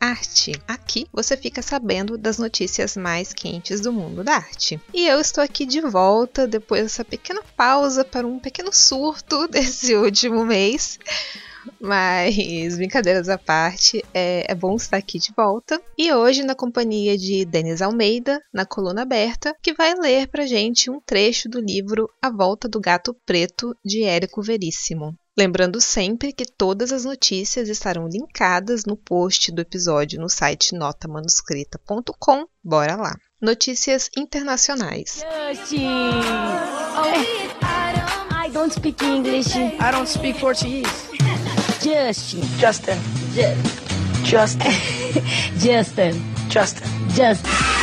arte. Aqui você fica sabendo das notícias mais quentes do mundo da arte. E eu estou aqui de volta depois dessa pequena pausa para um pequeno surto desse último mês. Mas, brincadeiras à parte, é, é, bom estar aqui de volta. E hoje, na companhia de Denis Almeida, na coluna aberta, que vai ler pra gente um trecho do livro A Volta do Gato Preto, de Érico Veríssimo. Lembrando sempre que todas as notícias estarão linkadas no post do episódio no site notamanuscrita.com. Bora lá! Notícias internacionais. Justin! Oh, I don't speak English. I don't speak Portuguese. Justin. Justin. Ju Justin. Justin. Justin. Justin.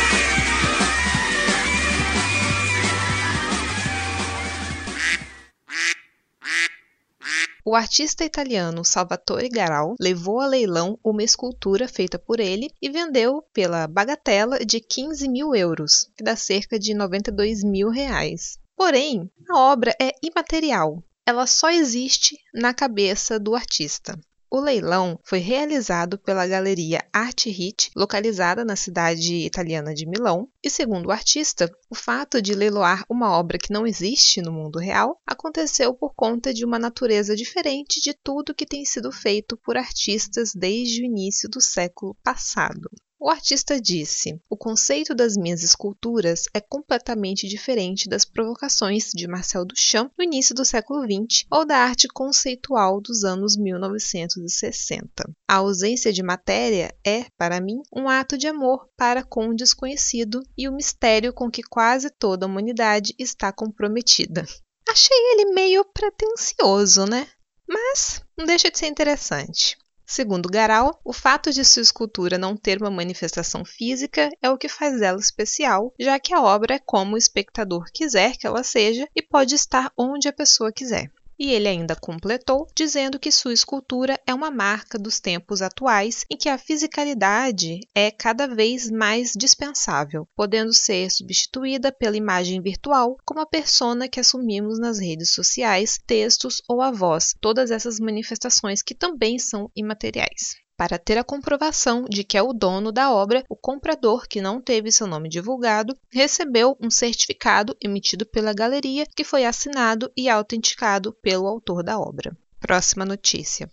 O artista italiano Salvatore Garal levou a leilão uma escultura feita por ele e vendeu pela bagatela de 15 mil euros, que dá cerca de 92 mil reais. Porém, a obra é imaterial. Ela só existe na cabeça do artista. O leilão foi realizado pela galeria Art Hit, localizada na cidade italiana de Milão, e segundo o artista, o fato de leiloar uma obra que não existe no mundo real aconteceu por conta de uma natureza diferente de tudo que tem sido feito por artistas desde o início do século passado. O artista disse: O conceito das minhas esculturas é completamente diferente das provocações de Marcel Duchamp no início do século XX ou da arte conceitual dos anos 1960. A ausência de matéria é, para mim, um ato de amor para com o desconhecido e o mistério com que quase toda a humanidade está comprometida. Achei ele meio pretensioso, né? Mas não deixa de ser interessante. Segundo Garal, o fato de sua escultura não ter uma manifestação física é o que faz ela especial, já que a obra é como o espectador quiser que ela seja e pode estar onde a pessoa quiser. E ele ainda completou dizendo que sua escultura é uma marca dos tempos atuais em que a fisicalidade é cada vez mais dispensável, podendo ser substituída pela imagem virtual como a persona que assumimos nas redes sociais, textos ou a voz, todas essas manifestações que também são imateriais. Para ter a comprovação de que é o dono da obra, o comprador, que não teve seu nome divulgado, recebeu um certificado emitido pela galeria que foi assinado e autenticado pelo autor da obra. Próxima notícia.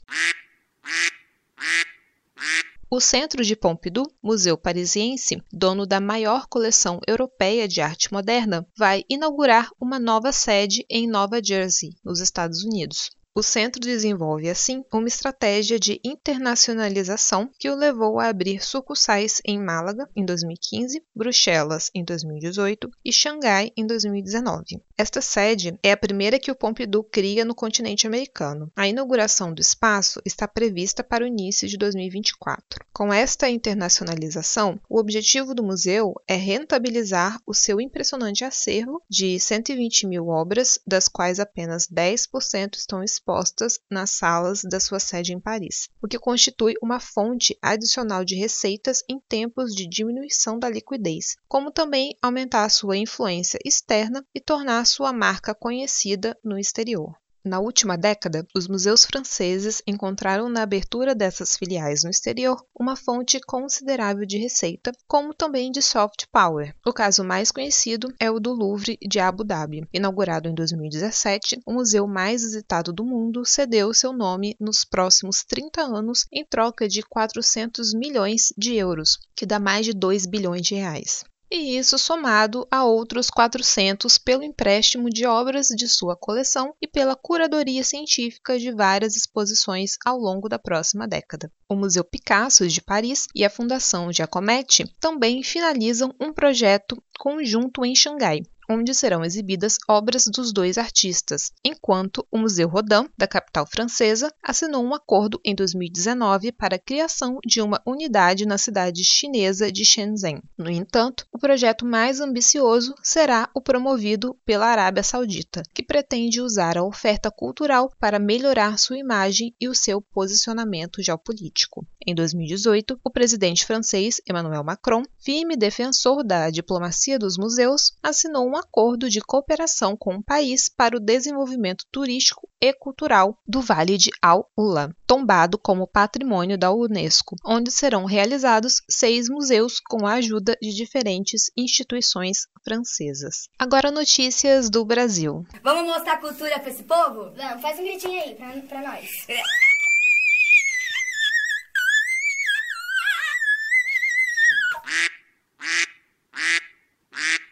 O Centro de Pompidou, museu parisiense, dono da maior coleção europeia de arte moderna, vai inaugurar uma nova sede em Nova Jersey, nos Estados Unidos. O centro desenvolve, assim, uma estratégia de internacionalização que o levou a abrir sucursais em Málaga, em 2015, Bruxelas, em 2018 e Xangai, em 2019. Esta sede é a primeira que o Pompidou cria no continente americano. A inauguração do espaço está prevista para o início de 2024. Com esta internacionalização, o objetivo do museu é rentabilizar o seu impressionante acervo de 120 mil obras, das quais apenas 10% estão expostas expostas nas salas da sua sede em Paris, o que constitui uma fonte adicional de receitas em tempos de diminuição da liquidez, como também aumentar sua influência externa e tornar sua marca conhecida no exterior. Na última década, os museus franceses encontraram na abertura dessas filiais no exterior uma fonte considerável de receita, como também de soft power. O caso mais conhecido é o do Louvre de Abu Dhabi. Inaugurado em 2017, o museu mais visitado do mundo cedeu seu nome nos próximos 30 anos em troca de 400 milhões de euros, que dá mais de 2 bilhões de reais e isso somado a outros 400 pelo empréstimo de obras de sua coleção e pela curadoria científica de várias exposições ao longo da próxima década. O Museu Picasso de Paris e a Fundação Giacometti também finalizam um projeto conjunto em Xangai, onde serão exibidas obras dos dois artistas, enquanto o Museu Rodin, da capital francesa, assinou um acordo em 2019 para a criação de uma unidade na cidade chinesa de Shenzhen. No entanto, o projeto mais ambicioso será o promovido pela Arábia Saudita, que pretende usar a oferta cultural para melhorar sua imagem e o seu posicionamento geopolítico. Em 2018, o presidente francês Emmanuel Macron, firme defensor da diplomacia dos museus, assinou um um acordo de cooperação com o país para o desenvolvimento turístico e cultural do Vale de Al-Ula, tombado como patrimônio da Unesco, onde serão realizados seis museus com a ajuda de diferentes instituições francesas. Agora notícias do Brasil. Vamos mostrar cultura para esse povo? Vamos, faz um gritinho aí pra nós.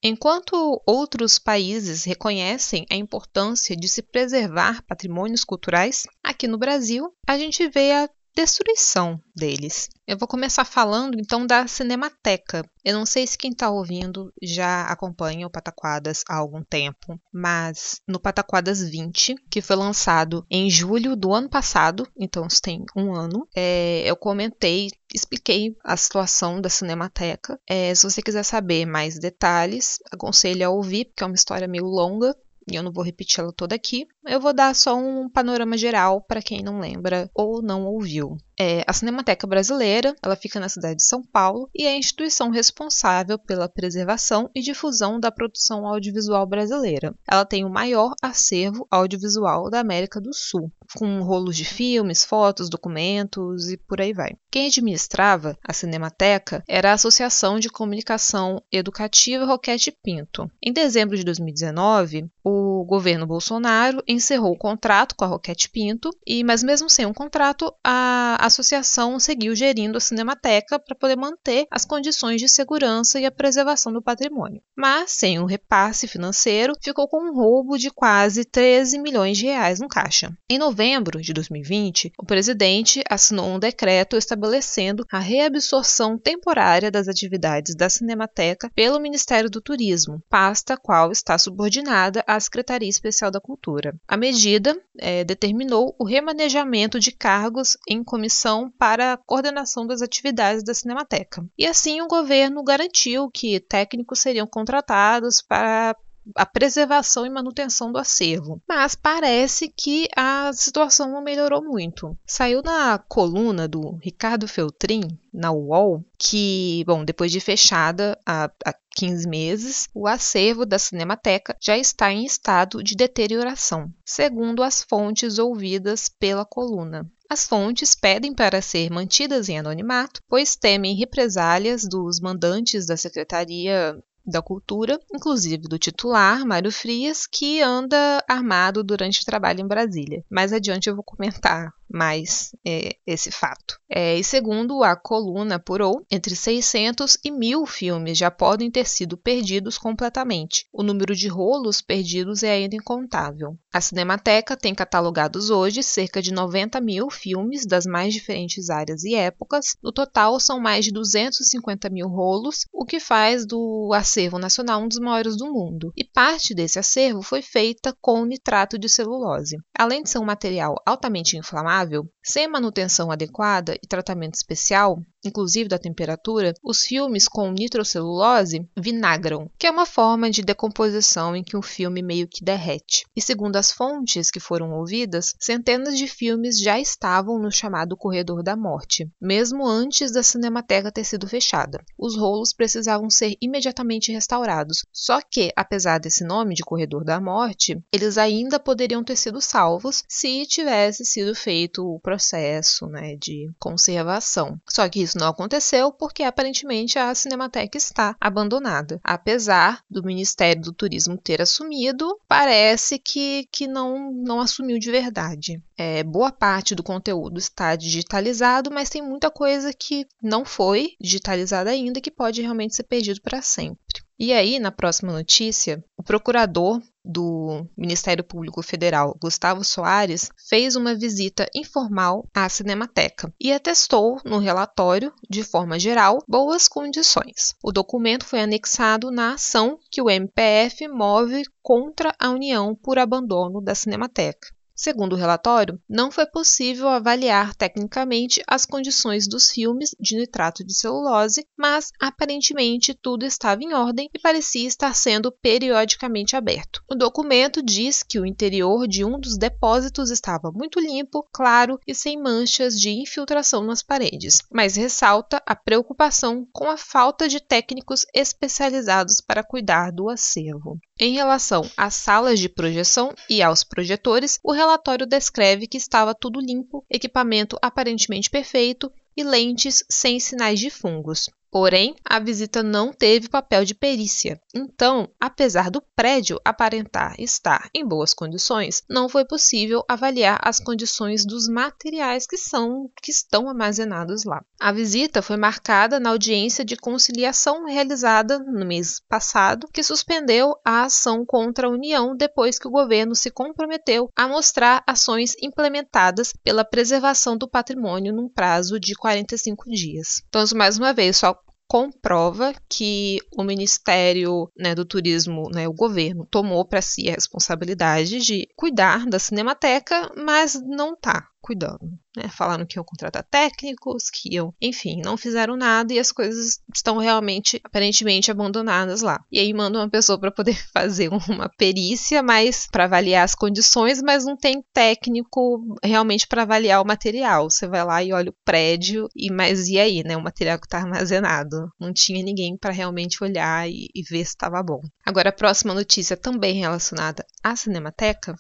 Enquanto outros países reconhecem a importância de se preservar patrimônios culturais, aqui no Brasil a gente vê a destruição deles. Eu vou começar falando então da Cinemateca. Eu não sei se quem está ouvindo já acompanha o Pataquadas há algum tempo, mas no Pataquadas 20, que foi lançado em julho do ano passado, então isso tem um ano, é, eu comentei, expliquei a situação da Cinemateca. É, se você quiser saber mais detalhes, aconselho a ouvir, porque é uma história meio longa, e eu não vou repeti-la toda aqui. Eu vou dar só um panorama geral para quem não lembra ou não ouviu. É, a Cinemateca Brasileira, ela fica na cidade de São Paulo e é a instituição responsável pela preservação e difusão da produção audiovisual brasileira. Ela tem o maior acervo audiovisual da América do Sul, com rolos de filmes, fotos, documentos e por aí vai. Quem administrava a Cinemateca era a Associação de Comunicação Educativa Roquete Pinto. Em dezembro de 2019, o governo Bolsonaro encerrou o contrato com a Roquete Pinto, e mas mesmo sem um contrato, a associação seguiu gerindo a Cinemateca para poder manter as condições de segurança e a preservação do patrimônio. Mas, sem um repasse financeiro, ficou com um roubo de quase 13 milhões de reais no caixa. Em novembro de 2020, o presidente assinou um decreto estabelecendo a reabsorção temporária das atividades da Cinemateca pelo Ministério do Turismo, pasta qual está subordinada à Secretaria Especial da Cultura. A medida é, determinou o remanejamento de cargos em comissão para a coordenação das atividades da Cinemateca. E assim o governo garantiu que técnicos seriam contratados para a preservação e manutenção do acervo. Mas parece que a situação não melhorou muito. Saiu na coluna do Ricardo Feltrin, na UOL, que, bom, depois de fechada há, há 15 meses, o acervo da Cinemateca já está em estado de deterioração, segundo as fontes ouvidas pela coluna. As fontes pedem para ser mantidas em anonimato, pois temem represálias dos mandantes da Secretaria da Cultura, inclusive do titular, Mário Frias, que anda armado durante o trabalho em Brasília. Mais adiante eu vou comentar mais é, esse fato. É, e segundo a coluna apurou, entre 600 e 1000 filmes já podem ter sido perdidos completamente. O número de rolos perdidos é ainda incontável. A Cinemateca tem catalogados hoje cerca de 90 mil filmes das mais diferentes áreas e épocas. No total, são mais de 250 mil rolos, o que faz do acervo nacional um dos maiores do mundo. E parte desse acervo foi feita com nitrato de celulose. Além de ser um material altamente inflamável, sem manutenção adequada e tratamento especial, inclusive da temperatura, os filmes com nitrocelulose vinagram, que é uma forma de decomposição em que o filme meio que derrete. E segundo as fontes que foram ouvidas, centenas de filmes já estavam no chamado corredor da morte, mesmo antes da cinemateca ter sido fechada. Os rolos precisavam ser imediatamente restaurados, só que, apesar desse nome de corredor da morte, eles ainda poderiam ter sido salvos se tivesse sido feito o processo né, de conservação. Só que isso não aconteceu porque aparentemente a Cinemateca está abandonada. Apesar do Ministério do Turismo ter assumido, parece que, que não, não assumiu de verdade. É, boa parte do conteúdo está digitalizado, mas tem muita coisa que não foi digitalizada ainda que pode realmente ser perdido para sempre. E aí, na próxima notícia, o procurador do Ministério Público Federal, Gustavo Soares, fez uma visita informal à Cinemateca e atestou no relatório, de forma geral, boas condições. O documento foi anexado na ação que o MPF move contra a União por abandono da Cinemateca. Segundo o relatório, não foi possível avaliar tecnicamente as condições dos filmes de nitrato de celulose, mas aparentemente tudo estava em ordem e parecia estar sendo periodicamente aberto. O documento diz que o interior de um dos depósitos estava muito limpo, claro e sem manchas de infiltração nas paredes, mas ressalta a preocupação com a falta de técnicos especializados para cuidar do acervo. Em relação às salas de projeção e aos projetores, o relatório descreve que estava tudo limpo, equipamento aparentemente perfeito e lentes sem sinais de fungos. Porém, a visita não teve papel de perícia. Então, apesar do prédio aparentar estar em boas condições, não foi possível avaliar as condições dos materiais que são que estão armazenados lá. A visita foi marcada na audiência de conciliação realizada no mês passado, que suspendeu a ação contra a União depois que o governo se comprometeu a mostrar ações implementadas pela preservação do patrimônio num prazo de 45 dias. Então, mais uma vez, só comprova que o Ministério né, do Turismo, né, o governo, tomou para si a responsabilidade de cuidar da Cinemateca, mas não está cuidando. Né? Falaram que iam contratar técnicos, que iam, enfim, não fizeram nada e as coisas estão realmente, aparentemente, abandonadas lá. E aí mandam uma pessoa para poder fazer uma perícia, mas para avaliar as condições, mas não tem técnico realmente para avaliar o material. Você vai lá e olha o prédio e mas e aí, né? O material que está armazenado. Não tinha ninguém para realmente olhar e, e ver se estava bom. Agora a próxima notícia também relacionada à Cinemateca.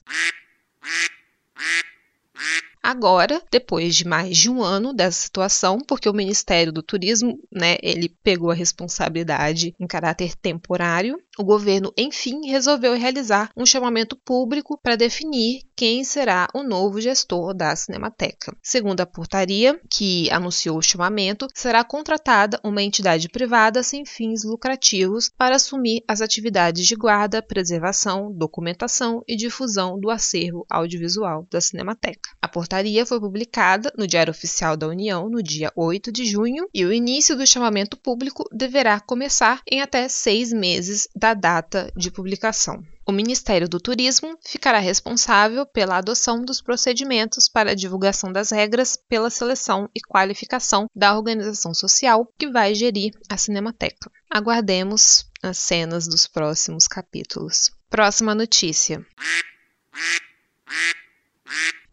Agora, depois de mais de um ano dessa situação, porque o Ministério do Turismo, né, ele pegou a responsabilidade em caráter temporário, o governo, enfim, resolveu realizar um chamamento público para definir quem será o novo gestor da Cinemateca. Segundo a portaria, que anunciou o chamamento, será contratada uma entidade privada sem fins lucrativos para assumir as atividades de guarda, preservação, documentação e difusão do acervo audiovisual da Cinemateca. A foi publicada no Diário Oficial da União no dia 8 de junho e o início do chamamento público deverá começar em até seis meses da data de publicação. O Ministério do Turismo ficará responsável pela adoção dos procedimentos para a divulgação das regras pela seleção e qualificação da organização social que vai gerir a Cinemateca. Aguardemos as cenas dos próximos capítulos. Próxima notícia.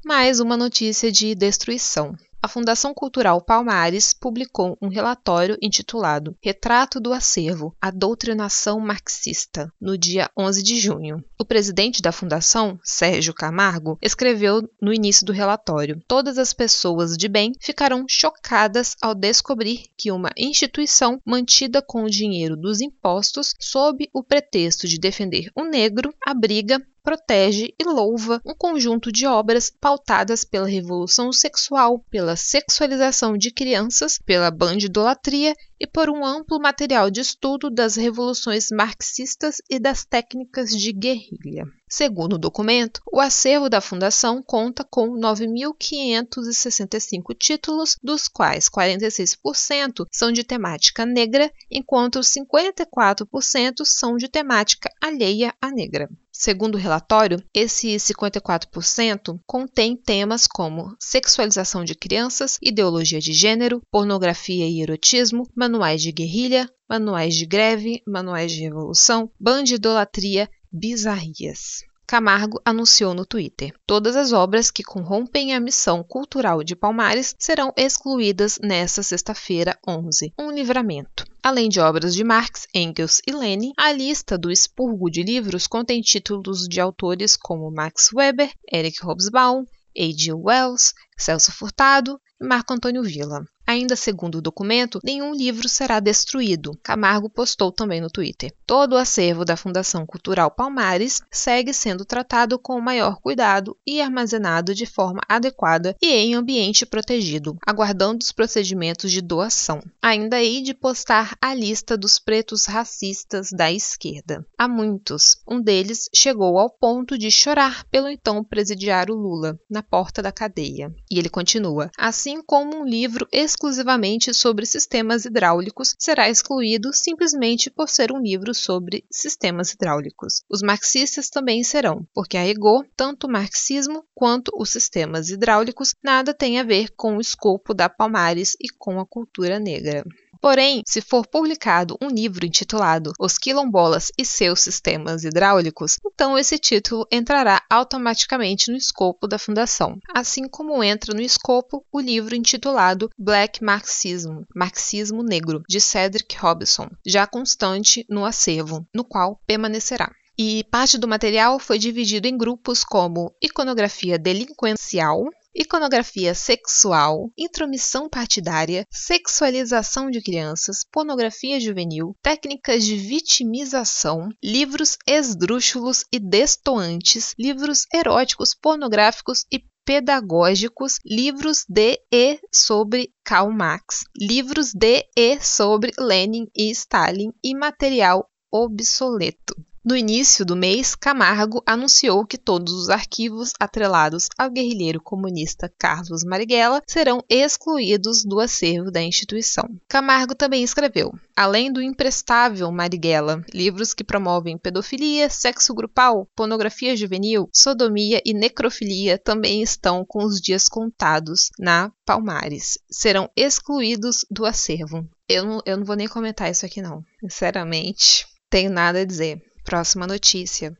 Mais uma notícia de destruição a Fundação Cultural Palmares publicou um relatório intitulado Retrato do Acervo: A Doutrinação Marxista, no dia 11 de junho. O presidente da fundação, Sérgio Camargo, escreveu no início do relatório: Todas as pessoas de bem ficarão chocadas ao descobrir que uma instituição mantida com o dinheiro dos impostos, sob o pretexto de defender o negro, abriga protege e louva um conjunto de obras pautadas pela revolução sexual, pela sexualização de crianças, pela bandidolatria e por um amplo material de estudo das revoluções marxistas e das técnicas de guerrilha. Segundo o documento, o acervo da Fundação conta com 9.565 títulos, dos quais 46% são de temática negra, enquanto 54% são de temática alheia à negra. Segundo o relatório, esse 54% contém temas como sexualização de crianças, ideologia de gênero, pornografia e erotismo, manuais de guerrilha, manuais de greve, manuais de revolução, bandidolatria, bizarrias. Camargo anunciou no Twitter: todas as obras que corrompem a missão cultural de Palmares serão excluídas nesta sexta-feira, 11. Um livramento. Além de obras de Marx, Engels e Lenin, a lista do expurgo de livros contém títulos de autores como Max Weber, Eric Hobsbawm, A.G. Wells, Celso Furtado e Marco Antônio Villa. Ainda segundo o documento, nenhum livro será destruído. Camargo postou também no Twitter. Todo o acervo da Fundação Cultural Palmares segue sendo tratado com o maior cuidado e armazenado de forma adequada e em ambiente protegido, aguardando os procedimentos de doação. Ainda hei de postar a lista dos pretos racistas da esquerda. Há muitos. Um deles chegou ao ponto de chorar pelo então presidiário Lula na porta da cadeia. E ele continua: assim como um livro exclusivamente sobre sistemas hidráulicos será excluído simplesmente por ser um livro sobre sistemas hidráulicos. Os marxistas também serão, porque a ego, tanto o marxismo quanto os sistemas hidráulicos nada tem a ver com o escopo da Palmares e com a cultura negra. Porém, se for publicado um livro intitulado Os Quilombolas e seus Sistemas Hidráulicos, então esse título entrará automaticamente no escopo da fundação, assim como entra no escopo o livro intitulado Black Marxism, Marxismo Negro, de Cedric Robinson, já constante no acervo, no qual permanecerá. E parte do material foi dividido em grupos como iconografia delinquencial, iconografia sexual, intromissão partidária, sexualização de crianças, pornografia juvenil, técnicas de vitimização, livros esdrúxulos e destoantes, livros eróticos, pornográficos e pedagógicos, livros de e sobre Karl Marx, livros de e sobre Lenin e Stalin e material obsoleto. No início do mês, Camargo anunciou que todos os arquivos atrelados ao guerrilheiro comunista Carlos Marighella serão excluídos do acervo da instituição. Camargo também escreveu: além do imprestável Marighella, livros que promovem pedofilia, sexo grupal, pornografia juvenil, sodomia e necrofilia também estão com os dias contados na Palmares. Serão excluídos do acervo. Eu não, eu não vou nem comentar isso aqui, não. Sinceramente, tenho nada a dizer. Próxima notícia.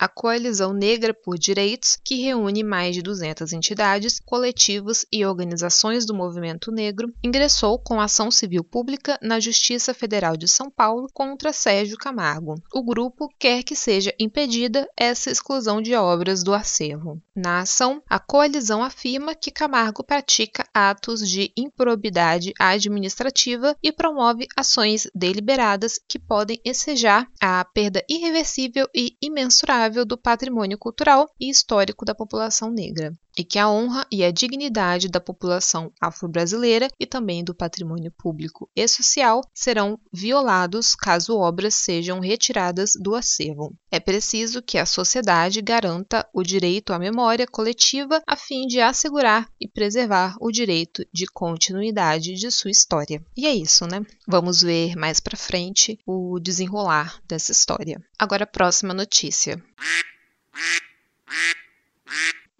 A Coalizão Negra por Direitos, que reúne mais de 200 entidades, coletivos e organizações do movimento negro, ingressou com ação civil pública na Justiça Federal de São Paulo contra Sérgio Camargo. O grupo quer que seja impedida essa exclusão de obras do acervo. Na ação, a coalizão afirma que Camargo pratica atos de improbidade administrativa e promove ações deliberadas que podem ensejar a perda irreversível e imensurável do patrimônio cultural e histórico da população negra, e que a honra e a dignidade da população afro-brasileira e também do patrimônio público e social serão violados caso obras sejam retiradas do acervo. É preciso que a sociedade garanta o direito à memória coletiva a fim de assegurar e preservar o direito de continuidade de sua história. E é isso, né? Vamos ver mais para frente o desenrolar dessa história. Agora, a próxima notícia.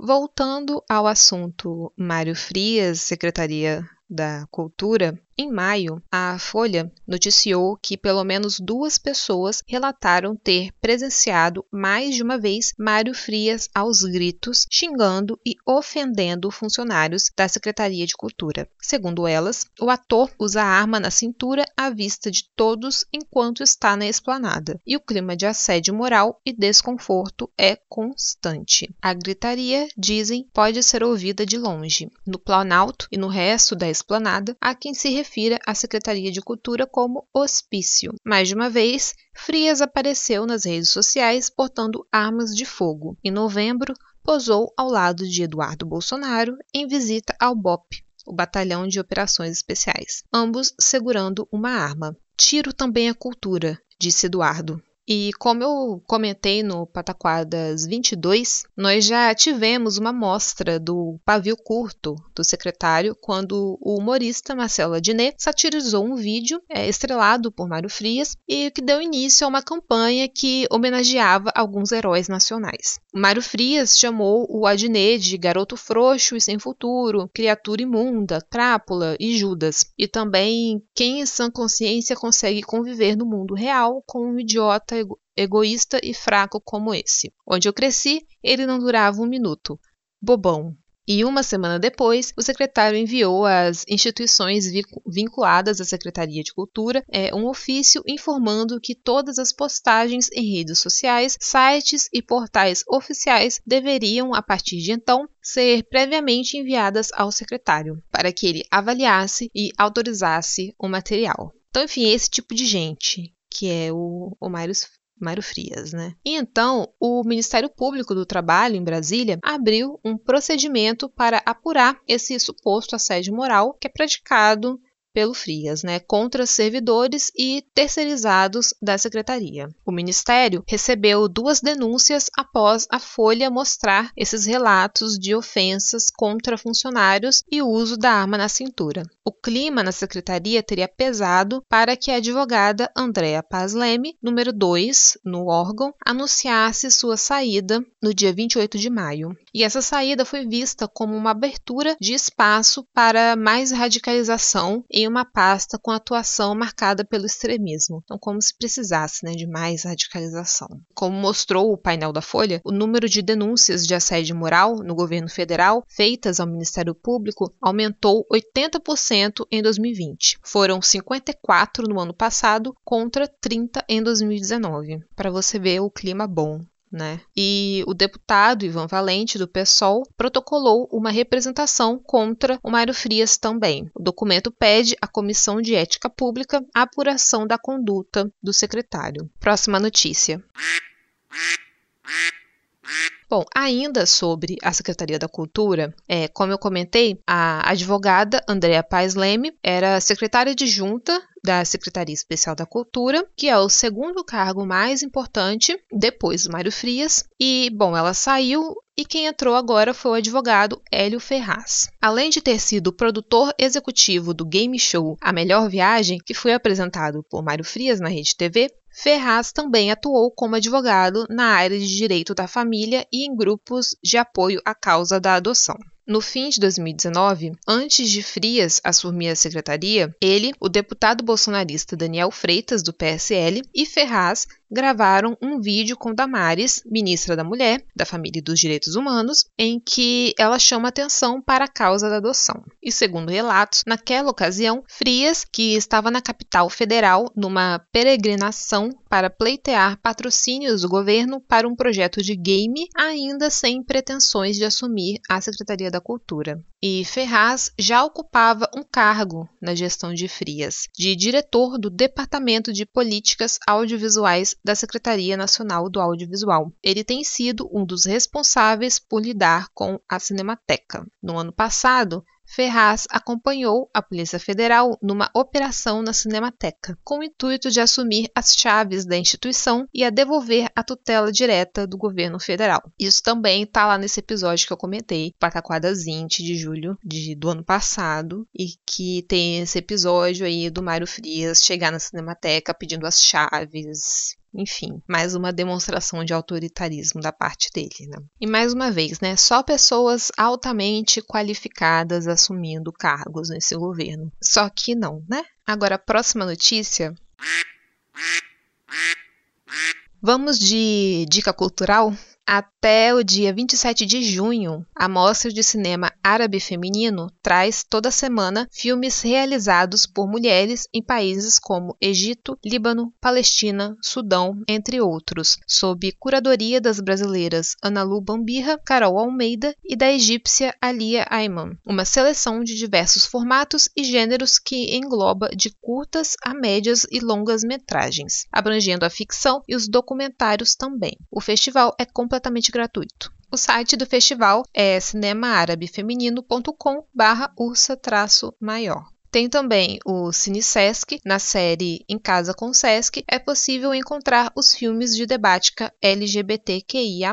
Voltando ao assunto Mário Frias, Secretaria da Cultura, em maio, a Folha noticiou que pelo menos duas pessoas relataram ter presenciado mais de uma vez Mário Frias aos gritos, xingando e ofendendo funcionários da Secretaria de Cultura. Segundo elas, o ator usa a arma na cintura à vista de todos enquanto está na esplanada, e o clima de assédio moral e desconforto é constante. A gritaria, dizem, pode ser ouvida de longe. No Planalto e no resto da esplanada, há quem se refira à Secretaria de Cultura como hospício. Mais de uma vez, Frias apareceu nas redes sociais portando armas de fogo. Em novembro, posou ao lado de Eduardo Bolsonaro em visita ao BOP, o Batalhão de Operações Especiais, ambos segurando uma arma. Tiro também é cultura, disse Eduardo. E como eu comentei no Pataquadas 22, nós já tivemos uma mostra do pavio curto do secretário quando o humorista Marcelo Adnet satirizou um vídeo é, estrelado por Mário Frias e que deu início a uma campanha que homenageava alguns heróis nacionais. Mário Frias chamou o Adnet de garoto frouxo e sem futuro, criatura imunda, crápula e Judas, e também quem em sã consciência consegue conviver no mundo real com um idiota ego egoísta e fraco como esse. Onde eu cresci, ele não durava um minuto. Bobão. E uma semana depois, o secretário enviou às instituições vinculadas à Secretaria de Cultura é, um ofício informando que todas as postagens em redes sociais, sites e portais oficiais deveriam, a partir de então, ser previamente enviadas ao secretário, para que ele avaliasse e autorizasse o material. Então, enfim, esse tipo de gente, que é o, o Mário Mário Frias, né? E então, o Ministério Público do Trabalho em Brasília abriu um procedimento para apurar esse suposto assédio moral que é praticado pelo Frias, né, contra servidores e terceirizados da secretaria. O ministério recebeu duas denúncias após a Folha mostrar esses relatos de ofensas contra funcionários e o uso da arma na cintura. O clima na secretaria teria pesado para que a advogada Andréa Paz Leme, número 2 no órgão, anunciasse sua saída no dia 28 de maio. E essa saída foi vista como uma abertura de espaço para mais radicalização em uma pasta com atuação marcada pelo extremismo. Então, como se precisasse né, de mais radicalização. Como mostrou o painel da Folha, o número de denúncias de assédio moral no governo federal feitas ao Ministério Público aumentou 80% em 2020. Foram 54 no ano passado contra 30 em 2019. Para você ver o clima bom né? E o deputado Ivan Valente, do PSOL, protocolou uma representação contra o Mário Frias também. O documento pede à Comissão de Ética Pública a apuração da conduta do secretário. Próxima notícia. Bom, ainda sobre a Secretaria da Cultura, é, como eu comentei, a advogada Andrea Paes Leme era secretária adjunta da Secretaria Especial da Cultura, que é o segundo cargo mais importante depois do Mário Frias. E, bom, ela saiu e quem entrou agora foi o advogado Hélio Ferraz. Além de ter sido produtor executivo do game show A Melhor Viagem, que foi apresentado por Mário Frias na Rede TV, Ferraz também atuou como advogado na área de direito da família e em grupos de apoio à causa da adoção. No fim de 2019, antes de Frias assumir a secretaria, ele, o deputado bolsonarista Daniel Freitas, do PSL, e Ferraz gravaram um vídeo com Damares, ministra da Mulher, da Família e dos Direitos Humanos, em que ela chama atenção para a causa da adoção. E segundo relatos, naquela ocasião, Frias, que estava na capital federal numa peregrinação para pleitear patrocínios do governo para um projeto de game, ainda sem pretensões de assumir a Secretaria da Cultura. E Ferraz já ocupava um cargo na gestão de Frias, de diretor do Departamento de Políticas Audiovisuais da Secretaria Nacional do Audiovisual. Ele tem sido um dos responsáveis por lidar com a Cinemateca. No ano passado, Ferraz acompanhou a Polícia Federal numa operação na Cinemateca, com o intuito de assumir as chaves da instituição e a devolver a tutela direta do governo federal. Isso também está lá nesse episódio que eu comentei, Pataquadas 20 de julho de, do ano passado, e que tem esse episódio aí do Mário Frias chegar na Cinemateca pedindo as chaves, enfim, mais uma demonstração de autoritarismo da parte dele. Né? E mais uma vez, né, só pessoas altamente qualificadas assumindo cargos nesse governo. Só que não, né? Agora, a próxima notícia. Vamos de dica cultural? Até o dia 27 de junho, a Mostra de Cinema Árabe Feminino traz toda semana filmes realizados por mulheres em países como Egito, Líbano, Palestina, Sudão, entre outros, sob curadoria das brasileiras Ana Lu Bambirra, Carol Almeida e da egípcia Alia Ayman. Uma seleção de diversos formatos e gêneros que engloba de curtas a médias e longas metragens, abrangendo a ficção e os documentários também. O festival é completamente completamente gratuito. O site do festival é cinemaarabefeminino.com barra ursa-maior. Tem também o Cine Sesc. Na série Em Casa com Sesc, é possível encontrar os filmes de debática LGBTQIA,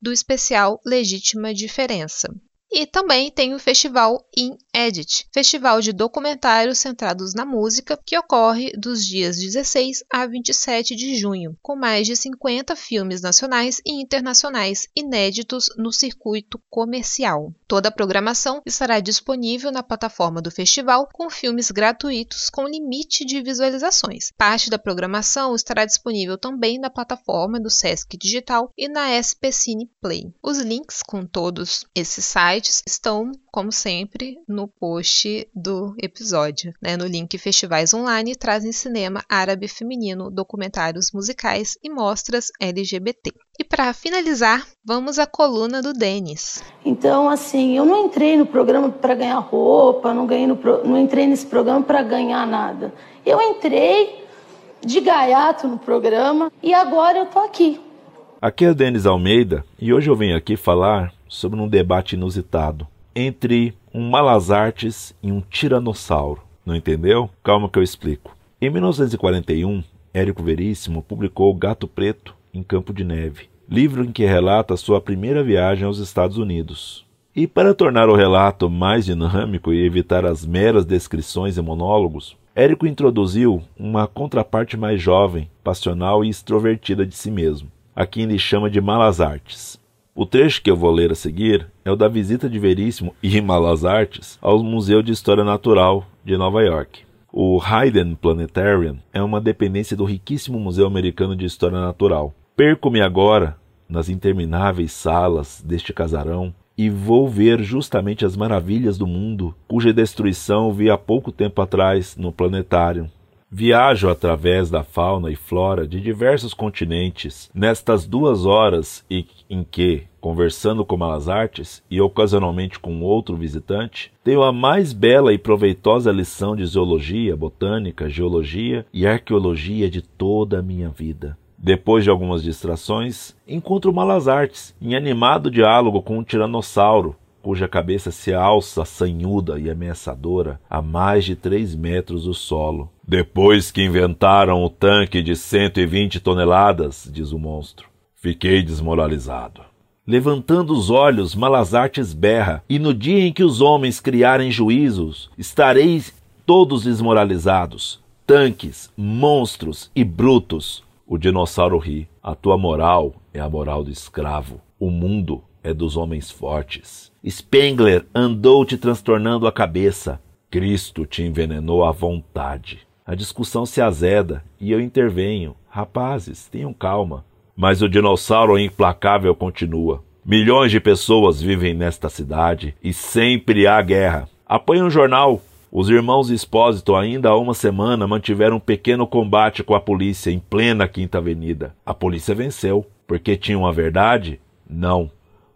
do especial Legítima Diferença. E também tem o Festival In Edit, festival de documentários centrados na música, que ocorre dos dias 16 a 27 de junho, com mais de 50 filmes nacionais e internacionais inéditos no circuito comercial. Toda a programação estará disponível na plataforma do festival, com filmes gratuitos com limite de visualizações. Parte da programação estará disponível também na plataforma do Sesc Digital e na SP Cine Play. Os links com todos esses sites sites estão, como sempre, no post do episódio. Né? No link Festivais Online trazem cinema árabe feminino, documentários musicais e mostras LGBT. E para finalizar, vamos à coluna do Denis. Então, assim, eu não entrei no programa para ganhar roupa, não, ganhei no pro... não entrei nesse programa para ganhar nada. Eu entrei de gaiato no programa e agora eu tô aqui. Aqui é Denis Almeida e hoje eu venho aqui falar sobre um debate inusitado entre um malas artes e um tiranossauro. Não entendeu? Calma que eu explico. Em 1941, Érico Veríssimo publicou Gato Preto em Campo de Neve, livro em que relata sua primeira viagem aos Estados Unidos. E para tornar o relato mais dinâmico e evitar as meras descrições e monólogos, Érico introduziu uma contraparte mais jovem, passional e extrovertida de si mesmo, a quem ele chama de Malas Artes. O trecho que eu vou ler a seguir é o da visita de Veríssimo e Malas Artes ao Museu de História Natural de Nova York. O Hayden Planetarium é uma dependência do riquíssimo Museu Americano de História Natural. Perco-me agora nas intermináveis salas deste casarão e vou ver justamente as maravilhas do mundo cuja destruição vi há pouco tempo atrás no planetário Viajo através da fauna e flora de diversos continentes nestas duas horas em que, conversando com Malas Artes e ocasionalmente com outro visitante, tenho a mais bela e proveitosa lição de zoologia, botânica, geologia e arqueologia de toda a minha vida. Depois de algumas distrações, encontro Malas Artes em animado diálogo com um tiranossauro cuja cabeça se alça sanhuda e ameaçadora a mais de três metros do solo. Depois que inventaram o tanque de 120 toneladas, diz o monstro, fiquei desmoralizado. Levantando os olhos, Malazartes berra, e no dia em que os homens criarem juízos, estareis todos desmoralizados, tanques, monstros e brutos. O dinossauro ri. A tua moral é a moral do escravo. O mundo é dos homens fortes. Spengler andou te transtornando a cabeça. Cristo te envenenou à vontade. A discussão se azeda e eu intervenho. Rapazes, tenham calma. Mas o dinossauro implacável continua. Milhões de pessoas vivem nesta cidade e sempre há guerra. Apanhe um jornal. Os irmãos Espósito, ainda há uma semana, mantiveram um pequeno combate com a polícia em plena Quinta Avenida. A polícia venceu. Porque tinham a verdade? Não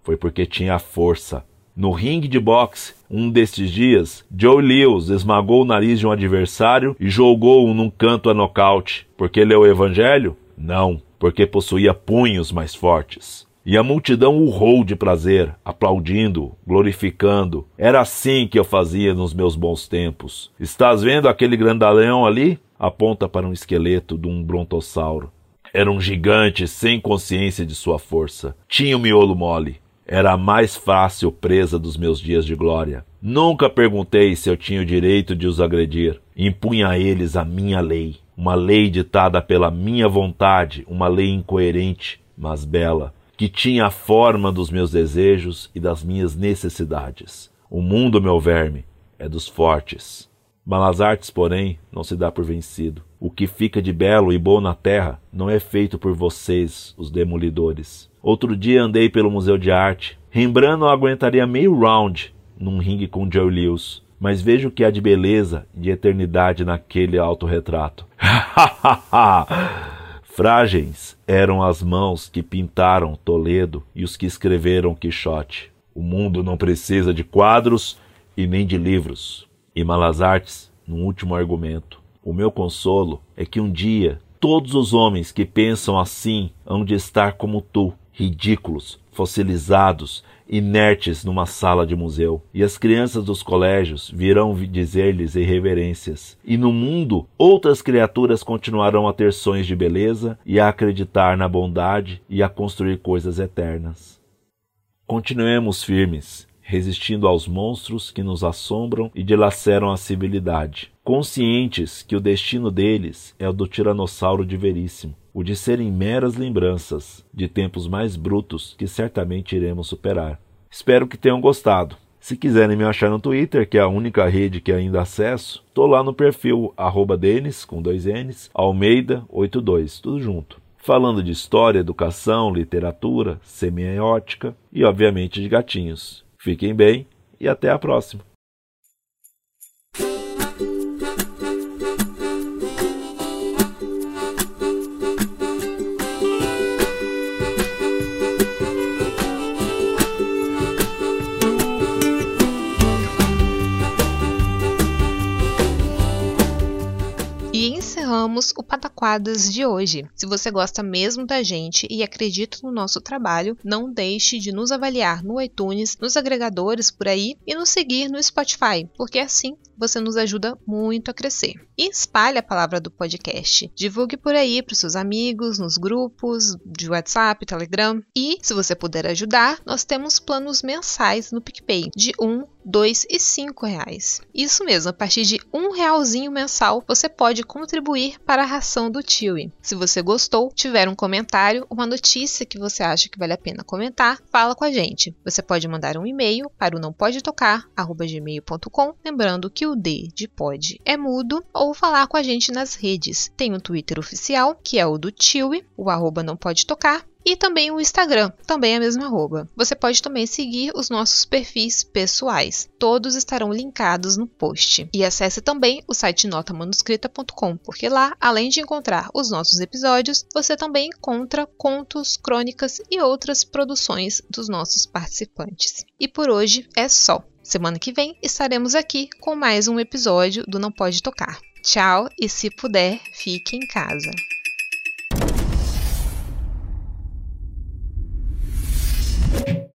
foi porque tinha força. No ringue de boxe, um destes dias, Joe Lewis esmagou o nariz de um adversário e jogou-o num canto a nocaute. Porque leu o Evangelho? Não, porque possuía punhos mais fortes. E a multidão urrou de prazer, aplaudindo, glorificando. Era assim que eu fazia nos meus bons tempos. Estás vendo aquele grandalhão ali? Aponta para um esqueleto de um brontossauro. Era um gigante sem consciência de sua força. Tinha o miolo mole era a mais fácil presa dos meus dias de glória. Nunca perguntei se eu tinha o direito de os agredir. Impunha a eles a minha lei, uma lei ditada pela minha vontade, uma lei incoerente, mas bela, que tinha a forma dos meus desejos e das minhas necessidades. O mundo, meu verme, é dos fortes. Malas artes, porém, não se dá por vencido. O que fica de belo e bom na terra não é feito por vocês, os demolidores. Outro dia andei pelo Museu de Arte. Rembrandt não aguentaria meio round num ringue com Joe Lewis, mas vejo o que há de beleza e de eternidade naquele autorretrato. Frágeis eram as mãos que pintaram Toledo e os que escreveram Quixote. O mundo não precisa de quadros e nem de livros. E Malas Artes, num último argumento. O meu consolo é que um dia todos os homens que pensam assim hão de estar como tu, ridículos, fossilizados, inertes numa sala de museu, e as crianças dos colégios virão dizer-lhes irreverências. E no mundo, outras criaturas continuarão a ter sonhos de beleza e a acreditar na bondade e a construir coisas eternas. Continuemos firmes, resistindo aos monstros que nos assombram e dilaceram a civilidade, conscientes que o destino deles é o do tiranossauro de Veríssimo, o de serem meras lembranças de tempos mais brutos que certamente iremos superar. Espero que tenham gostado. Se quiserem me achar no Twitter, que é a única rede que ainda acesso, tô lá no perfil Denis, com dois N's, Almeida82, tudo junto falando de história, educação, literatura, semiótica e, obviamente, de gatinhos. Fiquem bem e até a próxima! Encerramos o Pataquadas de hoje. Se você gosta mesmo da gente e acredita no nosso trabalho, não deixe de nos avaliar no iTunes, nos agregadores por aí e nos seguir no Spotify, porque assim você nos ajuda muito a crescer. E espalhe a palavra do podcast. Divulgue por aí para seus amigos, nos grupos de WhatsApp, Telegram. E, se você puder ajudar, nós temos planos mensais no PicPay de 1, 2 e 5 reais. Isso mesmo, a partir de um realzinho mensal você pode contribuir para a ração do Tiwi. Se você gostou, tiver um comentário, uma notícia que você acha que vale a pena comentar, fala com a gente. Você pode mandar um e-mail para o não pode lembrando que o D de pod é mudo, ou falar com a gente nas redes. Tem o Twitter oficial, que é o do Tiwi, o arroba não pode tocar, e também o Instagram, também é a mesma arroba. Você pode também seguir os nossos perfis pessoais. Todos estarão linkados no post. E acesse também o site notamanuscrita.com, porque lá, além de encontrar os nossos episódios, você também encontra contos, crônicas e outras produções dos nossos participantes. E por hoje é só. Semana que vem estaremos aqui com mais um episódio do Não Pode Tocar. Tchau e se puder, fique em casa.